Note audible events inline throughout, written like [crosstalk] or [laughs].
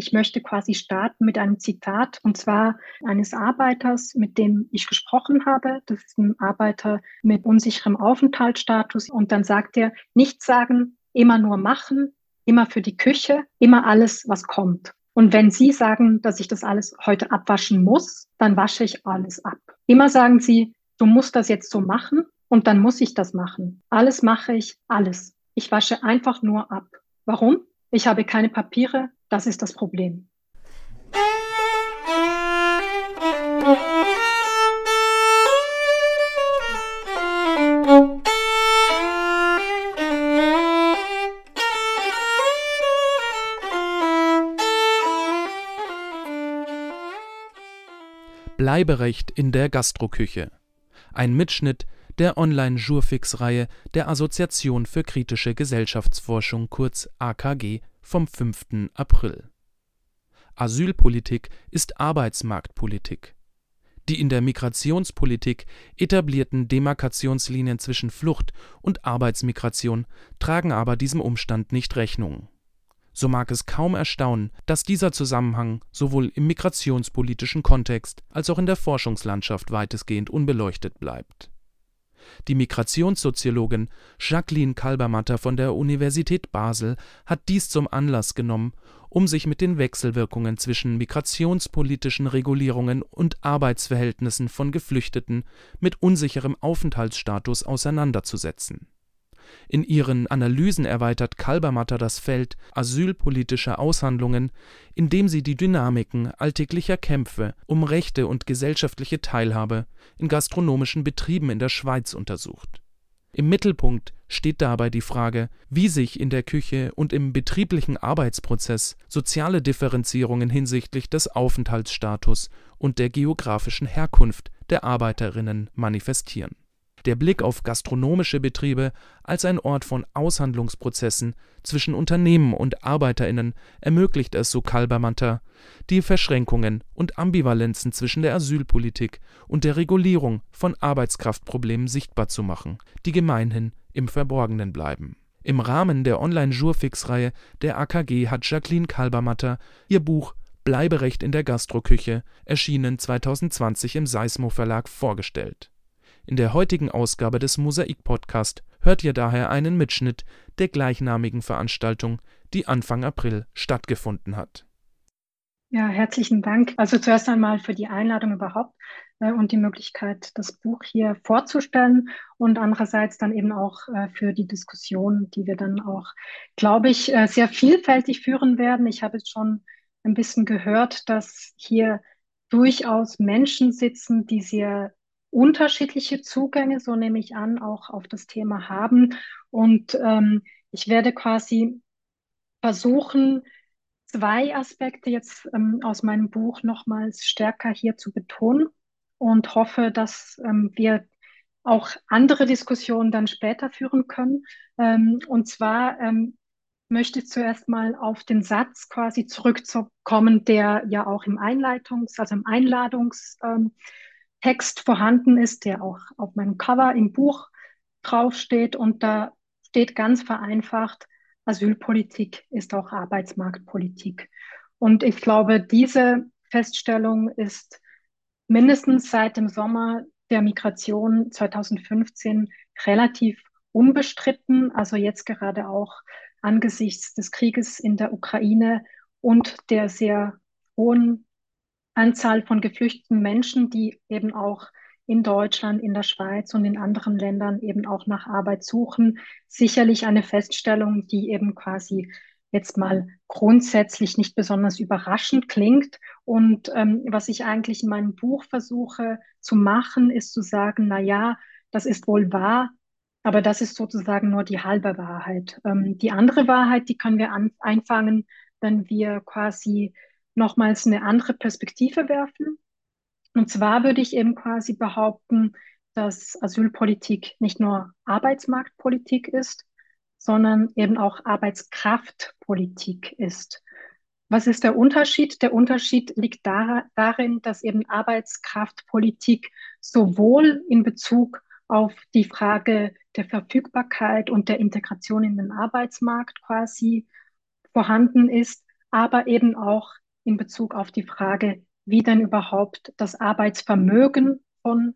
Ich möchte quasi starten mit einem Zitat und zwar eines Arbeiters, mit dem ich gesprochen habe. Das ist ein Arbeiter mit unsicherem Aufenthaltsstatus. Und dann sagt er, nicht sagen, immer nur machen, immer für die Küche, immer alles, was kommt. Und wenn Sie sagen, dass ich das alles heute abwaschen muss, dann wasche ich alles ab. Immer sagen Sie, du musst das jetzt so machen und dann muss ich das machen. Alles mache ich, alles. Ich wasche einfach nur ab. Warum? Ich habe keine Papiere, das ist das Problem. Bleiberecht in der Gastroküche. Ein Mitschnitt der Online-Jurfix-Reihe der Assoziation für kritische Gesellschaftsforschung kurz AKG vom 5. April. Asylpolitik ist Arbeitsmarktpolitik. Die in der Migrationspolitik etablierten Demarkationslinien zwischen Flucht und Arbeitsmigration tragen aber diesem Umstand nicht Rechnung. So mag es kaum erstaunen, dass dieser Zusammenhang sowohl im migrationspolitischen Kontext als auch in der Forschungslandschaft weitestgehend unbeleuchtet bleibt die Migrationssoziologin Jacqueline Kalbermatter von der Universität Basel hat dies zum Anlass genommen, um sich mit den Wechselwirkungen zwischen migrationspolitischen Regulierungen und Arbeitsverhältnissen von Geflüchteten mit unsicherem Aufenthaltsstatus auseinanderzusetzen in ihren Analysen erweitert Kalbermatter das Feld asylpolitischer Aushandlungen, indem sie die Dynamiken alltäglicher Kämpfe um Rechte und gesellschaftliche Teilhabe in gastronomischen Betrieben in der Schweiz untersucht. Im Mittelpunkt steht dabei die Frage, wie sich in der Küche und im betrieblichen Arbeitsprozess soziale Differenzierungen hinsichtlich des Aufenthaltsstatus und der geografischen Herkunft der Arbeiterinnen manifestieren der Blick auf gastronomische Betriebe als ein Ort von Aushandlungsprozessen zwischen Unternehmen und ArbeiterInnen ermöglicht es, so Kalbermatter, die Verschränkungen und Ambivalenzen zwischen der Asylpolitik und der Regulierung von Arbeitskraftproblemen sichtbar zu machen, die gemeinhin im Verborgenen bleiben. Im Rahmen der Online-Jurfix-Reihe der AKG hat Jacqueline Kalbermatter ihr Buch Bleiberecht in der Gastroküche, erschienen 2020 im Seismo Verlag, vorgestellt in der heutigen Ausgabe des Mosaik-Podcast hört ihr daher einen Mitschnitt der gleichnamigen Veranstaltung, die Anfang April stattgefunden hat. Ja, herzlichen Dank. Also zuerst einmal für die Einladung überhaupt äh, und die Möglichkeit, das Buch hier vorzustellen und andererseits dann eben auch äh, für die Diskussion, die wir dann auch, glaube ich, äh, sehr vielfältig führen werden. Ich habe jetzt schon ein bisschen gehört, dass hier durchaus Menschen sitzen, die sehr unterschiedliche Zugänge, so nehme ich an, auch auf das Thema haben. Und ähm, ich werde quasi versuchen, zwei Aspekte jetzt ähm, aus meinem Buch nochmals stärker hier zu betonen und hoffe, dass ähm, wir auch andere Diskussionen dann später führen können. Ähm, und zwar ähm, möchte ich zuerst mal auf den Satz quasi zurückzukommen, der ja auch im Einleitungs-, also im Einladungs- ähm, Text vorhanden ist, der auch auf meinem Cover im Buch draufsteht. Und da steht ganz vereinfacht, Asylpolitik ist auch Arbeitsmarktpolitik. Und ich glaube, diese Feststellung ist mindestens seit dem Sommer der Migration 2015 relativ unbestritten. Also jetzt gerade auch angesichts des Krieges in der Ukraine und der sehr hohen Anzahl von geflüchteten Menschen, die eben auch in Deutschland, in der Schweiz und in anderen Ländern eben auch nach Arbeit suchen. Sicherlich eine Feststellung, die eben quasi jetzt mal grundsätzlich nicht besonders überraschend klingt. Und ähm, was ich eigentlich in meinem Buch versuche zu machen, ist zu sagen, na ja, das ist wohl wahr, aber das ist sozusagen nur die halbe Wahrheit. Ähm, die andere Wahrheit, die können wir an, einfangen, wenn wir quasi nochmals eine andere Perspektive werfen. Und zwar würde ich eben quasi behaupten, dass Asylpolitik nicht nur Arbeitsmarktpolitik ist, sondern eben auch Arbeitskraftpolitik ist. Was ist der Unterschied? Der Unterschied liegt da, darin, dass eben Arbeitskraftpolitik sowohl in Bezug auf die Frage der Verfügbarkeit und der Integration in den Arbeitsmarkt quasi vorhanden ist, aber eben auch in Bezug auf die Frage, wie denn überhaupt das Arbeitsvermögen von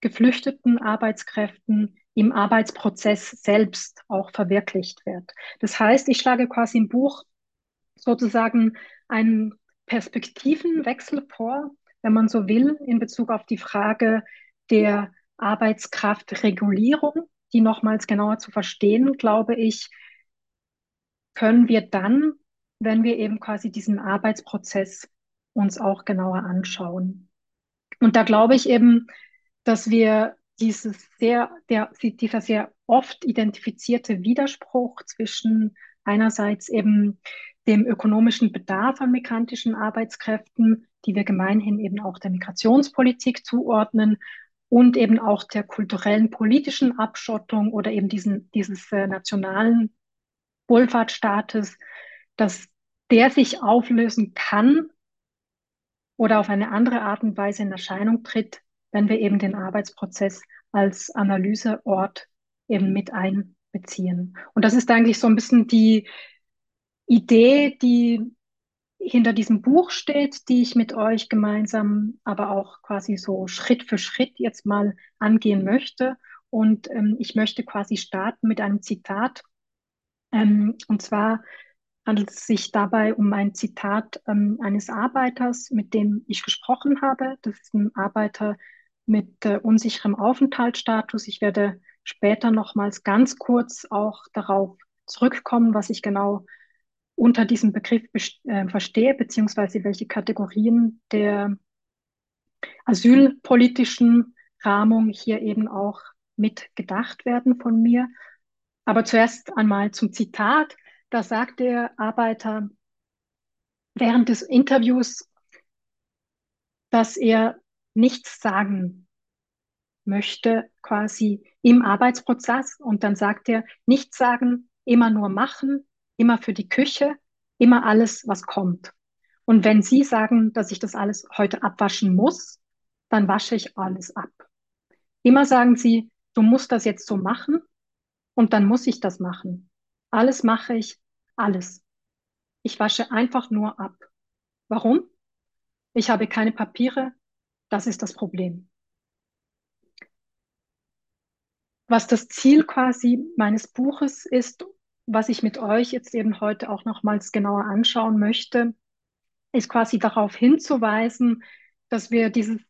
geflüchteten Arbeitskräften im Arbeitsprozess selbst auch verwirklicht wird. Das heißt, ich schlage quasi im Buch sozusagen einen Perspektivenwechsel vor, wenn man so will, in Bezug auf die Frage der Arbeitskraftregulierung, die nochmals genauer zu verstehen, glaube ich, können wir dann, wenn wir eben quasi diesen Arbeitsprozess uns auch genauer anschauen. Und da glaube ich eben, dass wir dieses sehr, der, dieser sehr oft identifizierte Widerspruch zwischen einerseits eben dem ökonomischen Bedarf an migrantischen Arbeitskräften, die wir gemeinhin eben auch der Migrationspolitik zuordnen, und eben auch der kulturellen politischen Abschottung oder eben diesen, dieses äh, nationalen Wohlfahrtsstaates, dass der sich auflösen kann oder auf eine andere Art und Weise in Erscheinung tritt, wenn wir eben den Arbeitsprozess als Analyseort eben mit einbeziehen. Und das ist eigentlich so ein bisschen die Idee, die hinter diesem Buch steht, die ich mit euch gemeinsam, aber auch quasi so Schritt für Schritt jetzt mal angehen möchte. Und ähm, ich möchte quasi starten mit einem Zitat. Ähm, und zwar handelt es sich dabei um ein Zitat ähm, eines Arbeiters, mit dem ich gesprochen habe. Das ist ein Arbeiter mit äh, unsicherem Aufenthaltsstatus. Ich werde später nochmals ganz kurz auch darauf zurückkommen, was ich genau unter diesem Begriff äh, verstehe, beziehungsweise welche Kategorien der asylpolitischen Rahmung hier eben auch mit gedacht werden von mir. Aber zuerst einmal zum Zitat. Da sagt der Arbeiter während des Interviews, dass er nichts sagen möchte, quasi im Arbeitsprozess. Und dann sagt er, nichts sagen, immer nur machen, immer für die Küche, immer alles, was kommt. Und wenn Sie sagen, dass ich das alles heute abwaschen muss, dann wasche ich alles ab. Immer sagen Sie, du musst das jetzt so machen und dann muss ich das machen. Alles mache ich, alles. Ich wasche einfach nur ab. Warum? Ich habe keine Papiere, das ist das Problem. Was das Ziel quasi meines Buches ist was ich mit euch jetzt eben heute auch nochmals genauer anschauen möchte, ist quasi darauf hinzuweisen, dass wir dieses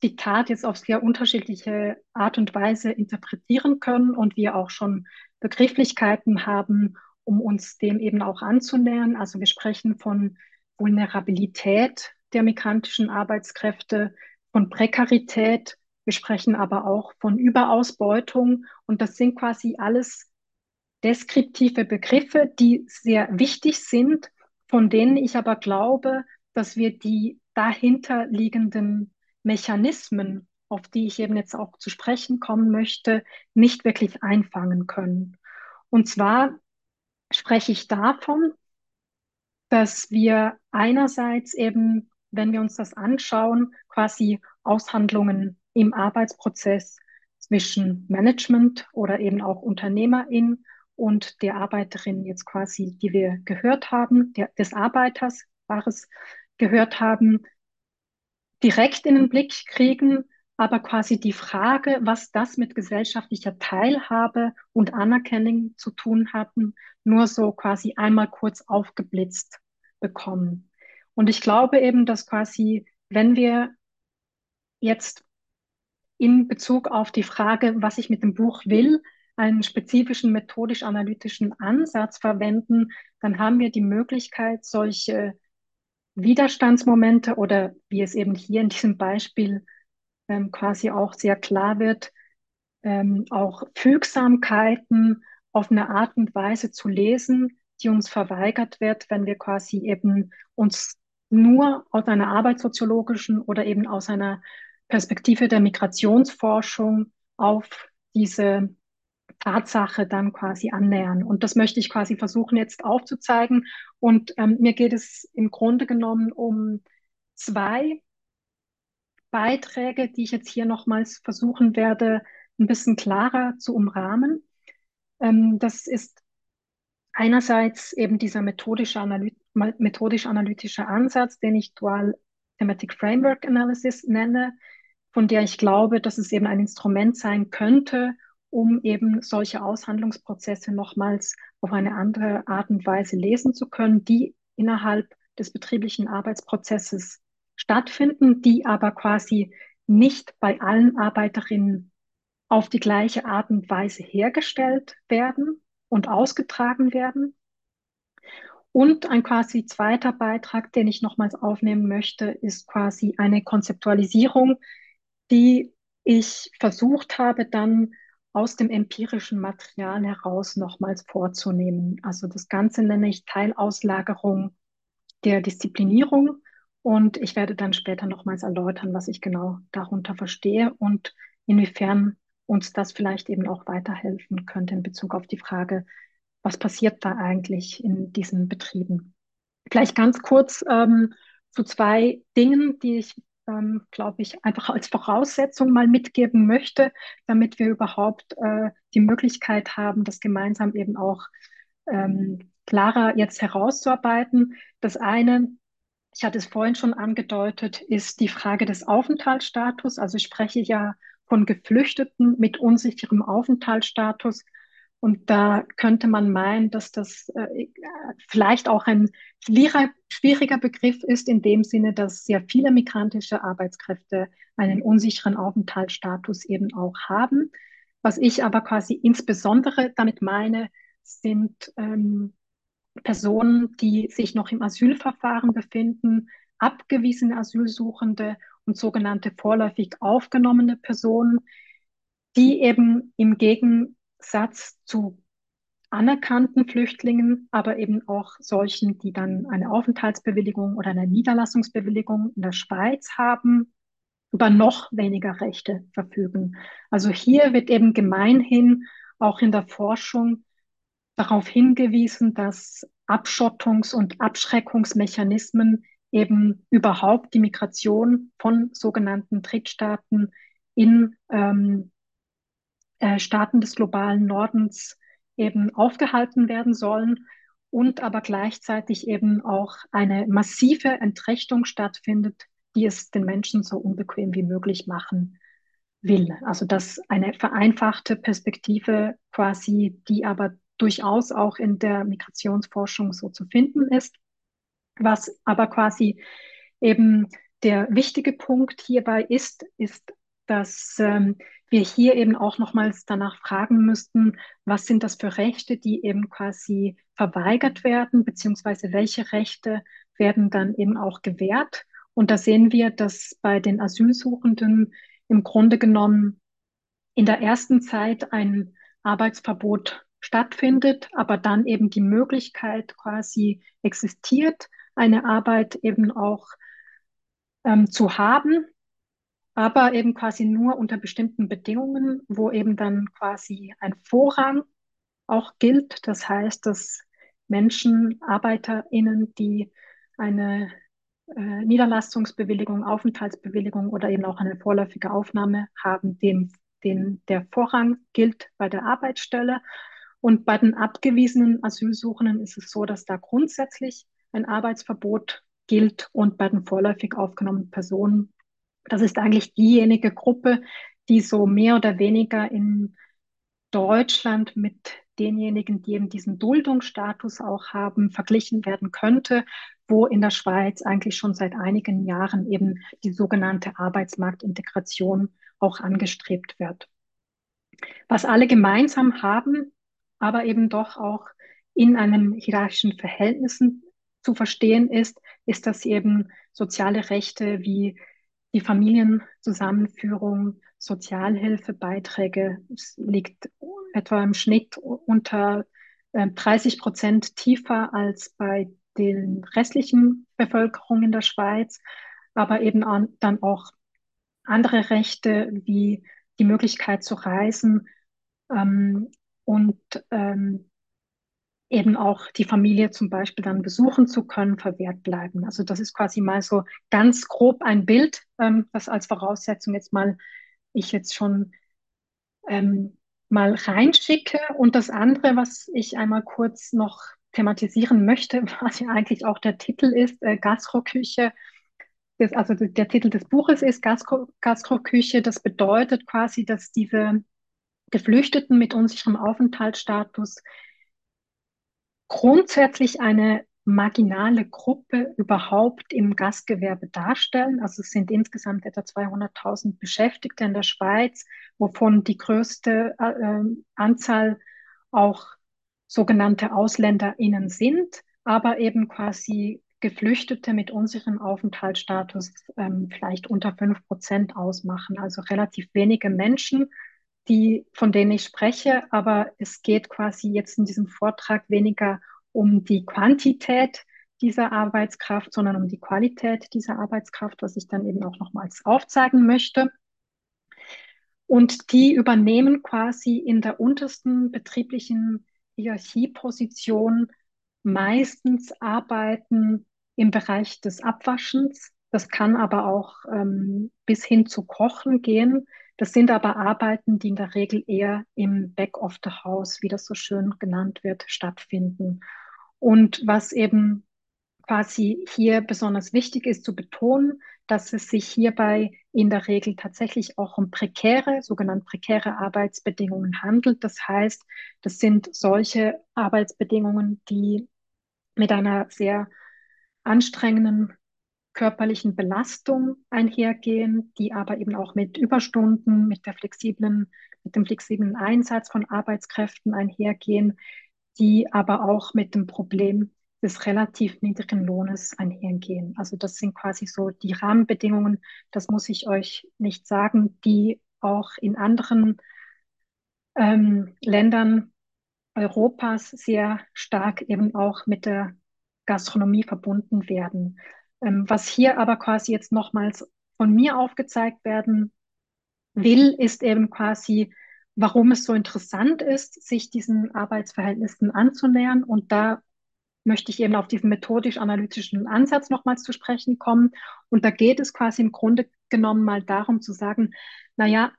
Zitat jetzt auf sehr unterschiedliche Art und Weise interpretieren können und wir auch schon Begrifflichkeiten haben, um uns dem eben auch anzunähern. Also wir sprechen von Vulnerabilität der migrantischen Arbeitskräfte, von Prekarität, wir sprechen aber auch von Überausbeutung und das sind quasi alles deskriptive Begriffe, die sehr wichtig sind, von denen ich aber glaube, dass wir die dahinter liegenden Mechanismen, auf die ich eben jetzt auch zu sprechen kommen möchte, nicht wirklich einfangen können. Und zwar spreche ich davon, dass wir einerseits eben, wenn wir uns das anschauen, quasi Aushandlungen im Arbeitsprozess zwischen Management oder eben auch Unternehmerin und der Arbeiterin jetzt quasi, die wir gehört haben, der, des Arbeiters war es, gehört haben, direkt in den Blick kriegen, aber quasi die Frage, was das mit gesellschaftlicher Teilhabe und Anerkennung zu tun hatten, nur so quasi einmal kurz aufgeblitzt bekommen. Und ich glaube eben, dass quasi, wenn wir jetzt in Bezug auf die Frage, was ich mit dem Buch will, einen spezifischen methodisch-analytischen Ansatz verwenden, dann haben wir die Möglichkeit, solche Widerstandsmomente oder wie es eben hier in diesem Beispiel ähm, quasi auch sehr klar wird, ähm, auch Fügsamkeiten auf eine Art und Weise zu lesen, die uns verweigert wird, wenn wir quasi eben uns nur aus einer arbeitssoziologischen oder eben aus einer Perspektive der Migrationsforschung auf diese Tatsache dann quasi annähern. Und das möchte ich quasi versuchen jetzt aufzuzeigen. Und ähm, mir geht es im Grunde genommen um zwei Beiträge, die ich jetzt hier nochmals versuchen werde, ein bisschen klarer zu umrahmen. Ähm, das ist einerseits eben dieser methodische methodisch-analytischer Ansatz, den ich Dual Thematic Framework Analysis nenne, von der ich glaube, dass es eben ein Instrument sein könnte, um eben solche Aushandlungsprozesse nochmals auf eine andere Art und Weise lesen zu können, die innerhalb des betrieblichen Arbeitsprozesses stattfinden, die aber quasi nicht bei allen Arbeiterinnen auf die gleiche Art und Weise hergestellt werden und ausgetragen werden. Und ein quasi zweiter Beitrag, den ich nochmals aufnehmen möchte, ist quasi eine Konzeptualisierung, die ich versucht habe, dann aus dem empirischen Material heraus nochmals vorzunehmen. Also das Ganze nenne ich Teilauslagerung der Disziplinierung und ich werde dann später nochmals erläutern, was ich genau darunter verstehe und inwiefern uns das vielleicht eben auch weiterhelfen könnte in Bezug auf die Frage, was passiert da eigentlich in diesen Betrieben. Vielleicht ganz kurz ähm, zu zwei Dingen, die ich, ähm, glaube ich, einfach als Voraussetzung mal mitgeben möchte, damit wir überhaupt äh, die Möglichkeit haben, das gemeinsam eben auch ähm, klarer jetzt herauszuarbeiten. Das eine, ich hatte es vorhin schon angedeutet, ist die Frage des Aufenthaltsstatus. Also ich spreche ja von Geflüchteten mit unsicherem Aufenthaltsstatus. Und da könnte man meinen, dass das äh, vielleicht auch ein schwieriger Begriff ist, in dem Sinne, dass sehr viele migrantische Arbeitskräfte einen unsicheren Aufenthaltsstatus eben auch haben. Was ich aber quasi insbesondere damit meine, sind ähm, Personen, die sich noch im Asylverfahren befinden, abgewiesene Asylsuchende und sogenannte vorläufig aufgenommene Personen, die eben im Gegensatz zu anerkannten Flüchtlingen, aber eben auch solchen, die dann eine Aufenthaltsbewilligung oder eine Niederlassungsbewilligung in der Schweiz haben, über noch weniger Rechte verfügen. Also hier wird eben gemeinhin auch in der Forschung darauf hingewiesen, dass Abschottungs- und Abschreckungsmechanismen eben überhaupt die Migration von sogenannten Drittstaaten in ähm, äh, Staaten des globalen Nordens eben aufgehalten werden sollen und aber gleichzeitig eben auch eine massive Entrechtung stattfindet, die es den Menschen so unbequem wie möglich machen will. Also dass eine vereinfachte Perspektive quasi, die aber durchaus auch in der Migrationsforschung so zu finden ist. Was aber quasi eben der wichtige Punkt hierbei ist, ist, dass ähm, wir hier eben auch nochmals danach fragen müssten, was sind das für Rechte, die eben quasi verweigert werden, beziehungsweise welche Rechte werden dann eben auch gewährt. Und da sehen wir, dass bei den Asylsuchenden im Grunde genommen in der ersten Zeit ein Arbeitsverbot stattfindet, aber dann eben die Möglichkeit quasi existiert, eine Arbeit eben auch ähm, zu haben, aber eben quasi nur unter bestimmten Bedingungen, wo eben dann quasi ein Vorrang auch gilt. Das heißt, dass Menschen, ArbeiterInnen, die eine äh, Niederlassungsbewilligung, Aufenthaltsbewilligung oder eben auch eine vorläufige Aufnahme haben, dem, dem der Vorrang gilt bei der Arbeitsstelle. Und bei den abgewiesenen Asylsuchenden ist es so, dass da grundsätzlich ein Arbeitsverbot gilt und bei den vorläufig aufgenommenen Personen, das ist eigentlich diejenige Gruppe, die so mehr oder weniger in Deutschland mit denjenigen, die eben diesen Duldungsstatus auch haben, verglichen werden könnte, wo in der Schweiz eigentlich schon seit einigen Jahren eben die sogenannte Arbeitsmarktintegration auch angestrebt wird. Was alle gemeinsam haben, aber eben doch auch in einem hierarchischen Verhältnissen zu verstehen ist, ist, dass eben soziale Rechte wie die Familienzusammenführung, Sozialhilfebeiträge, es liegt etwa im Schnitt unter 30 äh, Prozent tiefer als bei den restlichen Bevölkerung in der Schweiz, aber eben an, dann auch andere Rechte wie die Möglichkeit zu reisen ähm, und ähm, eben auch die Familie zum Beispiel dann besuchen zu können, verwehrt bleiben. Also das ist quasi mal so ganz grob ein Bild, ähm, was als Voraussetzung jetzt mal ich jetzt schon ähm, mal reinschicke. Und das andere, was ich einmal kurz noch thematisieren möchte, [laughs] was ja eigentlich auch der Titel ist, äh, Gastroküche. Das, also der Titel des Buches ist Gastro, Gastroküche. Das bedeutet quasi, dass diese Geflüchteten mit unsicherem Aufenthaltsstatus grundsätzlich eine marginale Gruppe überhaupt im Gastgewerbe darstellen. Also es sind insgesamt etwa 200.000 Beschäftigte in der Schweiz, wovon die größte äh, Anzahl auch sogenannte AusländerInnen sind, aber eben quasi Geflüchtete mit unserem Aufenthaltsstatus ähm, vielleicht unter fünf Prozent ausmachen. Also relativ wenige Menschen, die, von denen ich spreche, aber es geht quasi jetzt in diesem Vortrag weniger um die Quantität dieser Arbeitskraft, sondern um die Qualität dieser Arbeitskraft, was ich dann eben auch nochmals aufzeigen möchte. Und die übernehmen quasi in der untersten betrieblichen Hierarchieposition meistens Arbeiten im Bereich des Abwaschens. Das kann aber auch ähm, bis hin zu Kochen gehen. Das sind aber Arbeiten, die in der Regel eher im Back of the House, wie das so schön genannt wird, stattfinden. Und was eben quasi hier besonders wichtig ist zu betonen, dass es sich hierbei in der Regel tatsächlich auch um prekäre, sogenannte prekäre Arbeitsbedingungen handelt. Das heißt, das sind solche Arbeitsbedingungen, die mit einer sehr anstrengenden körperlichen Belastung einhergehen, die aber eben auch mit Überstunden, mit der flexiblen, mit dem flexiblen Einsatz von Arbeitskräften einhergehen, die aber auch mit dem Problem des relativ niedrigen Lohnes einhergehen. Also das sind quasi so die Rahmenbedingungen, das muss ich euch nicht sagen, die auch in anderen ähm, Ländern Europas sehr stark eben auch mit der Gastronomie verbunden werden. Ähm, was hier aber quasi jetzt nochmals von mir aufgezeigt werden will, ist eben quasi, warum es so interessant ist, sich diesen Arbeitsverhältnissen anzunähern. Und da möchte ich eben auf diesen methodisch-analytischen Ansatz nochmals zu sprechen kommen. Und da geht es quasi im Grunde genommen mal darum zu sagen, naja,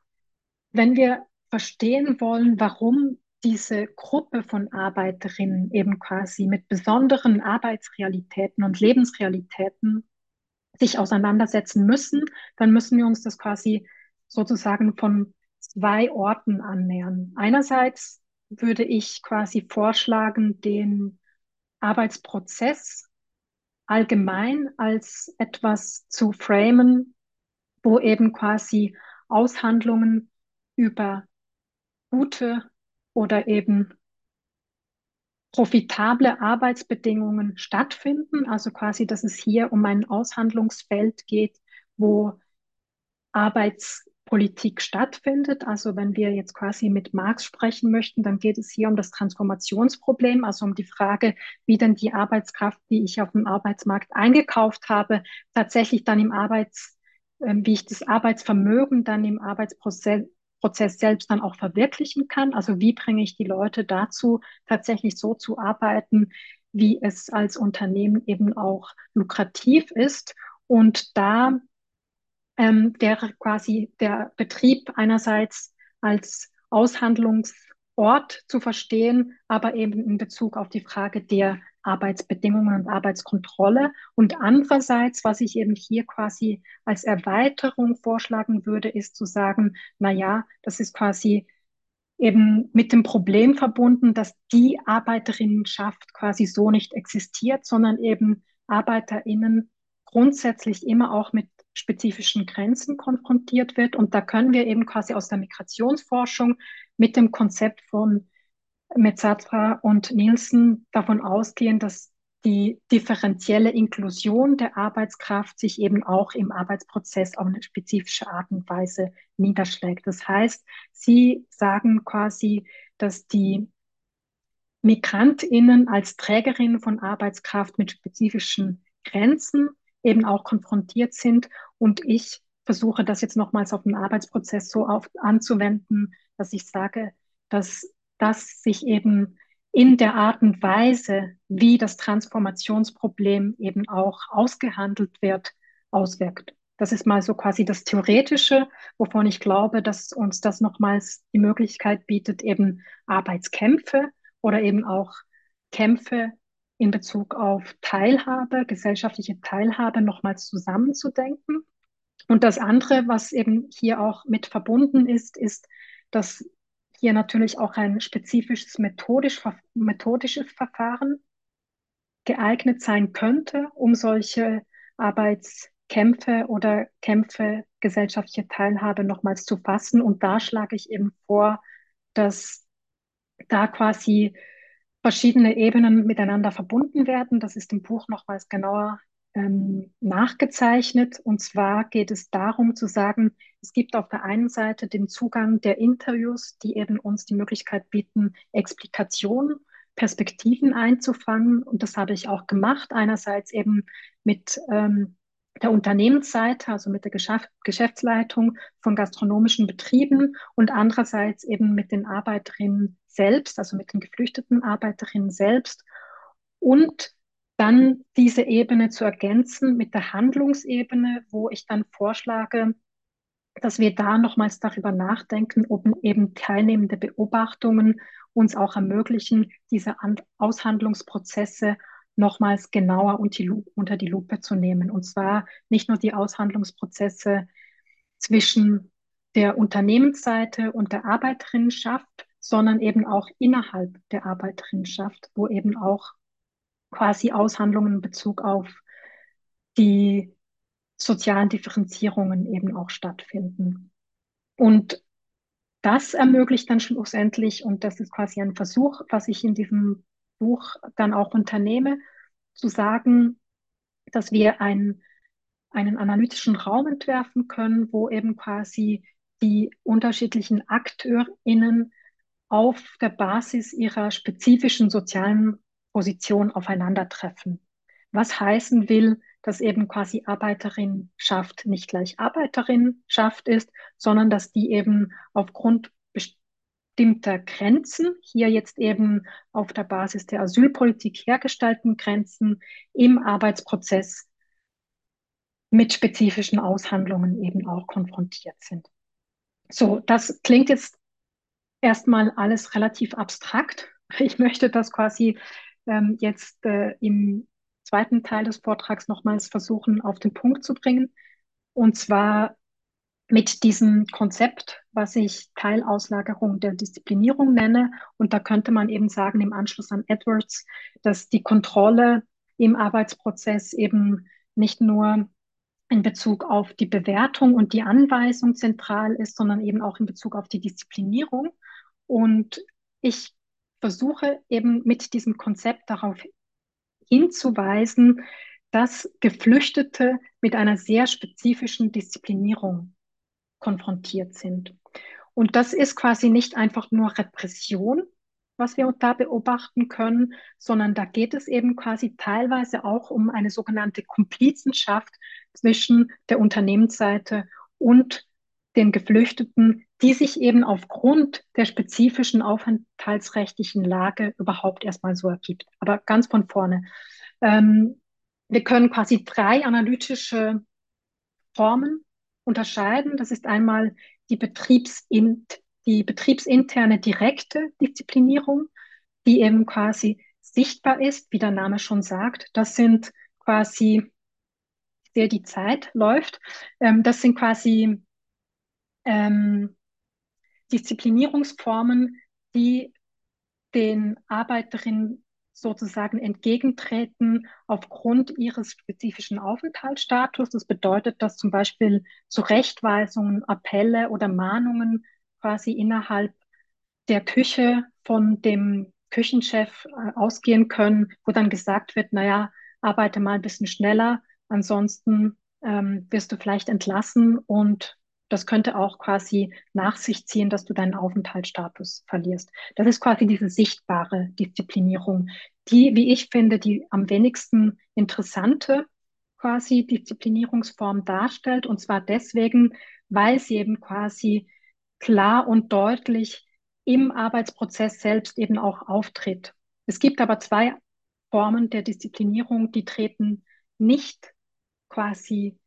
wenn wir verstehen wollen, warum diese Gruppe von Arbeiterinnen eben quasi mit besonderen Arbeitsrealitäten und Lebensrealitäten sich auseinandersetzen müssen, dann müssen wir uns das quasi sozusagen von zwei Orten annähern. Einerseits würde ich quasi vorschlagen, den Arbeitsprozess allgemein als etwas zu framen, wo eben quasi Aushandlungen über gute oder eben profitable Arbeitsbedingungen stattfinden. Also quasi, dass es hier um ein Aushandlungsfeld geht, wo Arbeits Politik stattfindet. Also wenn wir jetzt quasi mit Marx sprechen möchten, dann geht es hier um das Transformationsproblem, also um die Frage, wie denn die Arbeitskraft, die ich auf dem Arbeitsmarkt eingekauft habe, tatsächlich dann im Arbeits, äh, wie ich das Arbeitsvermögen dann im Arbeitsprozess Prozess selbst dann auch verwirklichen kann. Also wie bringe ich die Leute dazu, tatsächlich so zu arbeiten, wie es als Unternehmen eben auch lukrativ ist. Und da ähm, wäre quasi der Betrieb einerseits als Aushandlungsort zu verstehen, aber eben in Bezug auf die Frage der Arbeitsbedingungen und Arbeitskontrolle. Und andererseits, was ich eben hier quasi als Erweiterung vorschlagen würde, ist zu sagen, na ja, das ist quasi eben mit dem Problem verbunden, dass die Arbeiterinnenschaft quasi so nicht existiert, sondern eben ArbeiterInnen grundsätzlich immer auch mit spezifischen Grenzen konfrontiert wird. Und da können wir eben quasi aus der Migrationsforschung mit dem Konzept von Mezzatra und Nielsen davon ausgehen, dass die differenzielle Inklusion der Arbeitskraft sich eben auch im Arbeitsprozess auf eine spezifische Art und Weise niederschlägt. Das heißt, sie sagen quasi, dass die Migrantinnen als Trägerinnen von Arbeitskraft mit spezifischen Grenzen eben auch konfrontiert sind. Und ich versuche das jetzt nochmals auf den Arbeitsprozess so auf, anzuwenden, dass ich sage, dass das sich eben in der Art und Weise, wie das Transformationsproblem eben auch ausgehandelt wird, auswirkt. Das ist mal so quasi das Theoretische, wovon ich glaube, dass uns das nochmals die Möglichkeit bietet, eben Arbeitskämpfe oder eben auch Kämpfe in Bezug auf Teilhabe, gesellschaftliche Teilhabe nochmals zusammenzudenken. Und das andere, was eben hier auch mit verbunden ist, ist, dass hier natürlich auch ein spezifisches methodisch, methodisches Verfahren geeignet sein könnte, um solche Arbeitskämpfe oder Kämpfe gesellschaftliche Teilhabe nochmals zu fassen. Und da schlage ich eben vor, dass da quasi verschiedene Ebenen miteinander verbunden werden. Das ist im Buch nochmals genauer ähm, nachgezeichnet. Und zwar geht es darum zu sagen, es gibt auf der einen Seite den Zugang der Interviews, die eben uns die Möglichkeit bieten, Explikationen, Perspektiven einzufangen. Und das habe ich auch gemacht. Einerseits eben mit ähm, der Unternehmensseite, also mit der Geschäft Geschäftsleitung von gastronomischen Betrieben und andererseits eben mit den Arbeiterinnen selbst, also mit den geflüchteten Arbeiterinnen selbst und dann diese Ebene zu ergänzen mit der Handlungsebene, wo ich dann vorschlage, dass wir da nochmals darüber nachdenken, ob eben teilnehmende Beobachtungen uns auch ermöglichen, diese Aushandlungsprozesse nochmals genauer unter die Lupe zu nehmen. Und zwar nicht nur die Aushandlungsprozesse zwischen der Unternehmensseite und der Arbeiterinnenschaft, sondern eben auch innerhalb der Arbeiterinnenschaft, wo eben auch quasi Aushandlungen in Bezug auf die sozialen Differenzierungen eben auch stattfinden. Und das ermöglicht dann schlussendlich, und das ist quasi ein Versuch, was ich in diesem Buch dann auch unternehme, zu sagen, dass wir ein, einen analytischen Raum entwerfen können, wo eben quasi die unterschiedlichen AkteurInnen auf der Basis ihrer spezifischen sozialen Position aufeinandertreffen. Was heißen will, dass eben quasi Arbeiterinnenschaft nicht gleich Arbeiterinnenschaft ist, sondern dass die eben aufgrund bestimmter Grenzen, hier jetzt eben auf der Basis der Asylpolitik hergestellten Grenzen im Arbeitsprozess mit spezifischen Aushandlungen eben auch konfrontiert sind. So, das klingt jetzt erstmal alles relativ abstrakt. Ich möchte das quasi ähm, jetzt äh, im zweiten Teil des Vortrags nochmals versuchen, auf den Punkt zu bringen. Und zwar mit diesem Konzept, was ich Teilauslagerung der Disziplinierung nenne. Und da könnte man eben sagen, im Anschluss an Edwards, dass die Kontrolle im Arbeitsprozess eben nicht nur in Bezug auf die Bewertung und die Anweisung zentral ist, sondern eben auch in Bezug auf die Disziplinierung. Und ich versuche eben mit diesem Konzept darauf hinzuweisen, dass Geflüchtete mit einer sehr spezifischen Disziplinierung konfrontiert sind. Und das ist quasi nicht einfach nur Repression, was wir da beobachten können, sondern da geht es eben quasi teilweise auch um eine sogenannte Komplizenschaft zwischen der Unternehmensseite und den Geflüchteten, die sich eben aufgrund der spezifischen aufenthaltsrechtlichen Lage überhaupt erstmal so ergibt. Aber ganz von vorne. Ähm, wir können quasi drei analytische Formen unterscheiden. Das ist einmal die, Betriebsin die betriebsinterne direkte Disziplinierung, die eben quasi sichtbar ist, wie der Name schon sagt. Das sind quasi, sehr die Zeit läuft, ähm, das sind quasi ähm, Disziplinierungsformen, die den Arbeiterinnen sozusagen entgegentreten aufgrund ihres spezifischen Aufenthaltsstatus. Das bedeutet, dass zum Beispiel Zurechtweisungen, Appelle oder Mahnungen quasi innerhalb der Küche von dem Küchenchef äh, ausgehen können, wo dann gesagt wird, naja, arbeite mal ein bisschen schneller, ansonsten ähm, wirst du vielleicht entlassen und das könnte auch quasi nach sich ziehen, dass du deinen Aufenthaltsstatus verlierst. Das ist quasi diese sichtbare Disziplinierung, die, wie ich finde, die am wenigsten interessante quasi Disziplinierungsform darstellt. Und zwar deswegen, weil sie eben quasi klar und deutlich im Arbeitsprozess selbst eben auch auftritt. Es gibt aber zwei Formen der Disziplinierung, die treten nicht quasi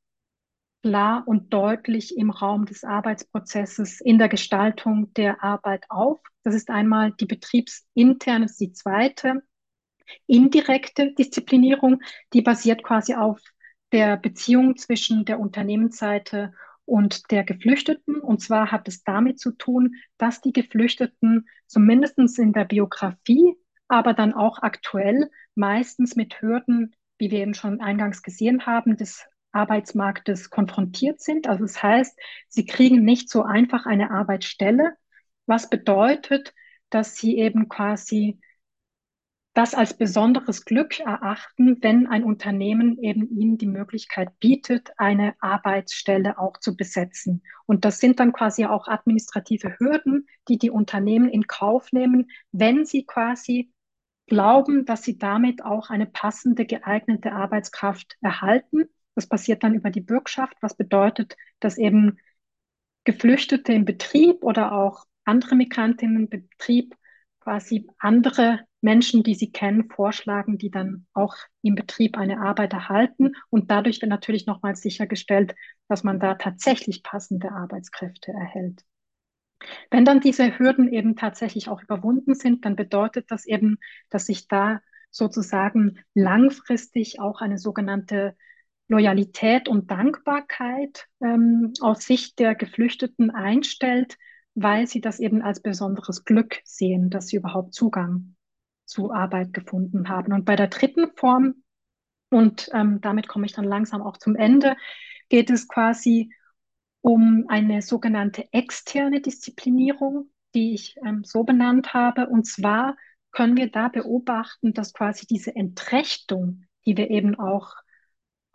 klar und deutlich im Raum des Arbeitsprozesses in der Gestaltung der Arbeit auf. Das ist einmal die betriebsinterne, das ist die zweite indirekte Disziplinierung, die basiert quasi auf der Beziehung zwischen der Unternehmensseite und der Geflüchteten. Und zwar hat es damit zu tun, dass die Geflüchteten zumindest in der Biografie, aber dann auch aktuell meistens mit Hürden, wie wir eben schon eingangs gesehen haben, des Arbeitsmarktes konfrontiert sind. Also das heißt, sie kriegen nicht so einfach eine Arbeitsstelle, was bedeutet, dass sie eben quasi das als besonderes Glück erachten, wenn ein Unternehmen eben ihnen die Möglichkeit bietet, eine Arbeitsstelle auch zu besetzen. Und das sind dann quasi auch administrative Hürden, die die Unternehmen in Kauf nehmen, wenn sie quasi glauben, dass sie damit auch eine passende, geeignete Arbeitskraft erhalten. Das passiert dann über die Bürgschaft, was bedeutet, dass eben Geflüchtete im Betrieb oder auch andere Migrantinnen im Betrieb quasi andere Menschen, die sie kennen, vorschlagen, die dann auch im Betrieb eine Arbeit erhalten. Und dadurch wird natürlich nochmals sichergestellt, dass man da tatsächlich passende Arbeitskräfte erhält. Wenn dann diese Hürden eben tatsächlich auch überwunden sind, dann bedeutet das eben, dass sich da sozusagen langfristig auch eine sogenannte Loyalität und Dankbarkeit ähm, aus Sicht der Geflüchteten einstellt, weil sie das eben als besonderes Glück sehen, dass sie überhaupt Zugang zu Arbeit gefunden haben. Und bei der dritten Form, und ähm, damit komme ich dann langsam auch zum Ende, geht es quasi um eine sogenannte externe Disziplinierung, die ich ähm, so benannt habe. Und zwar können wir da beobachten, dass quasi diese Entrechtung, die wir eben auch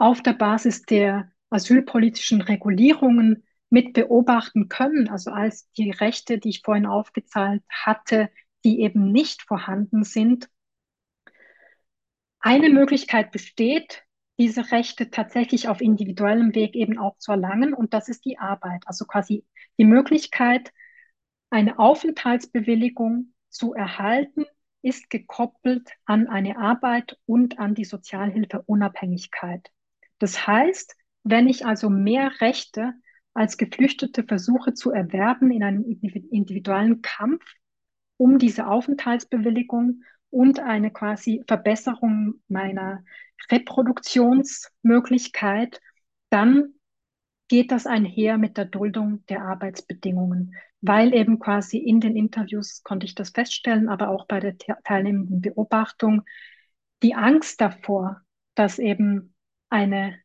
auf der Basis der asylpolitischen Regulierungen mit beobachten können, also als die Rechte, die ich vorhin aufgezahlt hatte, die eben nicht vorhanden sind. Eine Möglichkeit besteht, diese Rechte tatsächlich auf individuellem Weg eben auch zu erlangen, und das ist die Arbeit. Also quasi die Möglichkeit, eine Aufenthaltsbewilligung zu erhalten, ist gekoppelt an eine Arbeit und an die Sozialhilfeunabhängigkeit. Das heißt, wenn ich also mehr Rechte als Geflüchtete versuche zu erwerben in einem individuellen Kampf um diese Aufenthaltsbewilligung und eine quasi Verbesserung meiner Reproduktionsmöglichkeit, dann geht das einher mit der Duldung der Arbeitsbedingungen, weil eben quasi in den Interviews konnte ich das feststellen, aber auch bei der teilnehmenden Beobachtung, die Angst davor, dass eben eine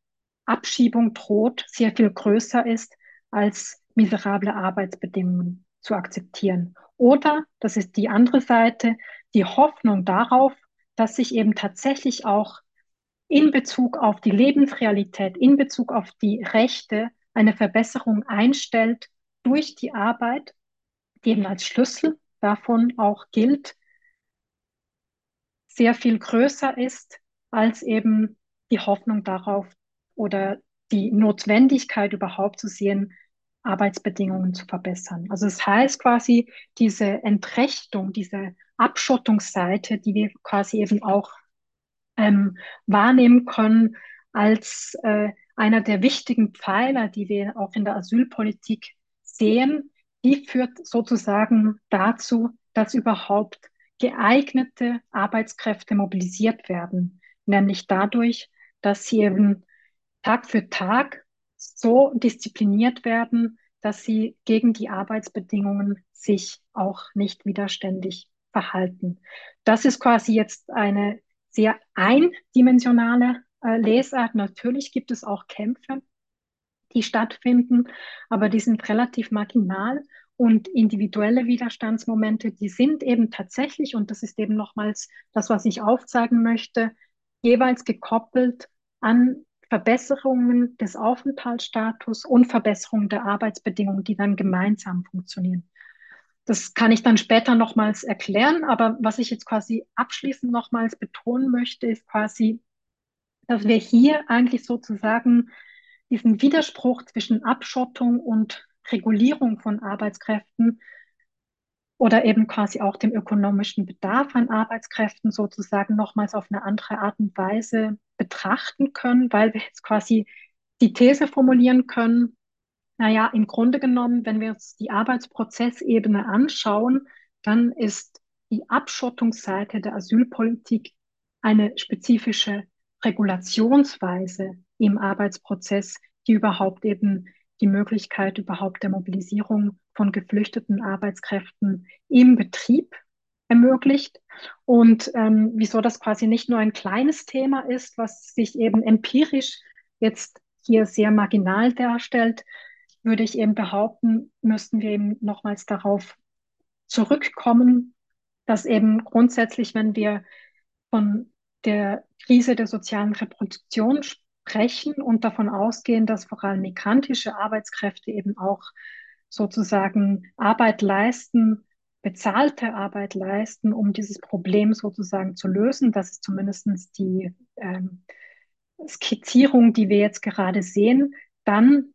Abschiebung droht, sehr viel größer ist als miserable Arbeitsbedingungen zu akzeptieren. Oder, das ist die andere Seite, die Hoffnung darauf, dass sich eben tatsächlich auch in Bezug auf die Lebensrealität, in Bezug auf die Rechte eine Verbesserung einstellt durch die Arbeit, die eben als Schlüssel davon auch gilt, sehr viel größer ist als eben die Hoffnung darauf oder die Notwendigkeit überhaupt zu sehen, Arbeitsbedingungen zu verbessern. Also es das heißt quasi, diese Entrechtung, diese Abschottungsseite, die wir quasi eben auch ähm, wahrnehmen können als äh, einer der wichtigen Pfeiler, die wir auch in der Asylpolitik sehen, die führt sozusagen dazu, dass überhaupt geeignete Arbeitskräfte mobilisiert werden, nämlich dadurch, dass sie eben Tag für Tag so diszipliniert werden, dass sie gegen die Arbeitsbedingungen sich auch nicht widerständig verhalten. Das ist quasi jetzt eine sehr eindimensionale äh, Lesart. Natürlich gibt es auch Kämpfe, die stattfinden, aber die sind relativ marginal und individuelle Widerstandsmomente, die sind eben tatsächlich, und das ist eben nochmals das, was ich aufzeigen möchte, jeweils gekoppelt an Verbesserungen des Aufenthaltsstatus und Verbesserungen der Arbeitsbedingungen, die dann gemeinsam funktionieren. Das kann ich dann später nochmals erklären, aber was ich jetzt quasi abschließend nochmals betonen möchte, ist quasi, dass wir hier eigentlich sozusagen diesen Widerspruch zwischen Abschottung und Regulierung von Arbeitskräften oder eben quasi auch dem ökonomischen Bedarf an Arbeitskräften sozusagen nochmals auf eine andere Art und Weise betrachten können, weil wir jetzt quasi die These formulieren können, naja, im Grunde genommen, wenn wir uns die Arbeitsprozessebene anschauen, dann ist die Abschottungsseite der Asylpolitik eine spezifische Regulationsweise im Arbeitsprozess, die überhaupt eben die Möglichkeit überhaupt der Mobilisierung von geflüchteten Arbeitskräften im Betrieb ermöglicht. Und ähm, wieso das quasi nicht nur ein kleines Thema ist, was sich eben empirisch jetzt hier sehr marginal darstellt, würde ich eben behaupten, müssten wir eben nochmals darauf zurückkommen, dass eben grundsätzlich, wenn wir von der Krise der sozialen Reproduktion sprechen und davon ausgehen, dass vor allem migrantische Arbeitskräfte eben auch sozusagen Arbeit leisten, bezahlte Arbeit leisten, um dieses Problem sozusagen zu lösen. Das ist zumindest die ähm, Skizzierung, die wir jetzt gerade sehen. Dann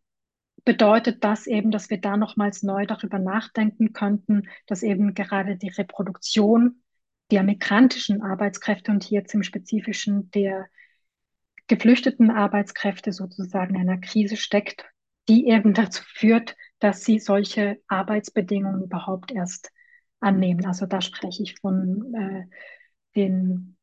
bedeutet das eben, dass wir da nochmals neu darüber nachdenken könnten, dass eben gerade die Reproduktion der migrantischen Arbeitskräfte und hier jetzt im Spezifischen der geflüchteten Arbeitskräfte sozusagen in einer Krise steckt, die eben dazu führt, dass sie solche Arbeitsbedingungen überhaupt erst annehmen. Also da spreche ich von äh, den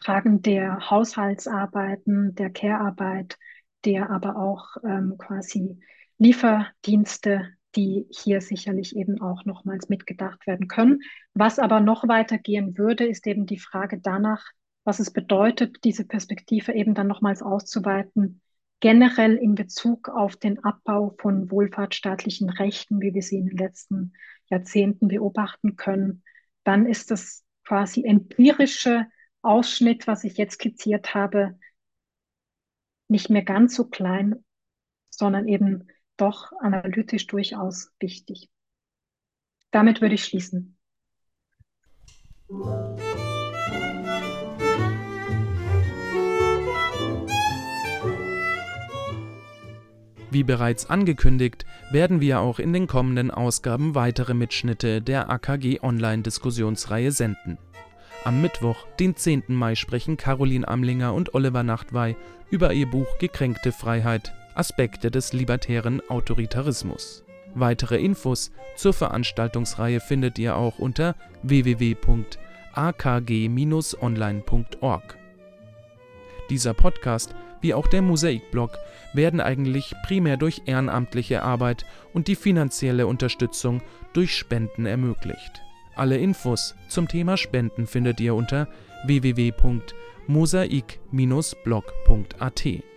Fragen der Haushaltsarbeiten, der Care-Arbeit, der aber auch ähm, quasi Lieferdienste, die hier sicherlich eben auch nochmals mitgedacht werden können. Was aber noch weitergehen würde, ist eben die Frage danach, was es bedeutet, diese Perspektive eben dann nochmals auszuweiten, generell in Bezug auf den Abbau von wohlfahrtsstaatlichen Rechten, wie wir sie in den letzten Jahrzehnten beobachten können, dann ist das quasi empirische Ausschnitt, was ich jetzt skizziert habe, nicht mehr ganz so klein, sondern eben doch analytisch durchaus wichtig. Damit würde ich schließen. Wie bereits angekündigt, werden wir auch in den kommenden Ausgaben weitere Mitschnitte der AKG Online-Diskussionsreihe senden. Am Mittwoch, den 10. Mai, sprechen Caroline Amlinger und Oliver Nachtwey über ihr Buch Gekränkte Freiheit – Aspekte des libertären Autoritarismus. Weitere Infos zur Veranstaltungsreihe findet ihr auch unter www.akg-online.org. Dieser Podcast wie auch der Mosaikblog werden eigentlich primär durch ehrenamtliche Arbeit und die finanzielle Unterstützung durch Spenden ermöglicht. Alle Infos zum Thema Spenden findet ihr unter www.mosaik-blog.at.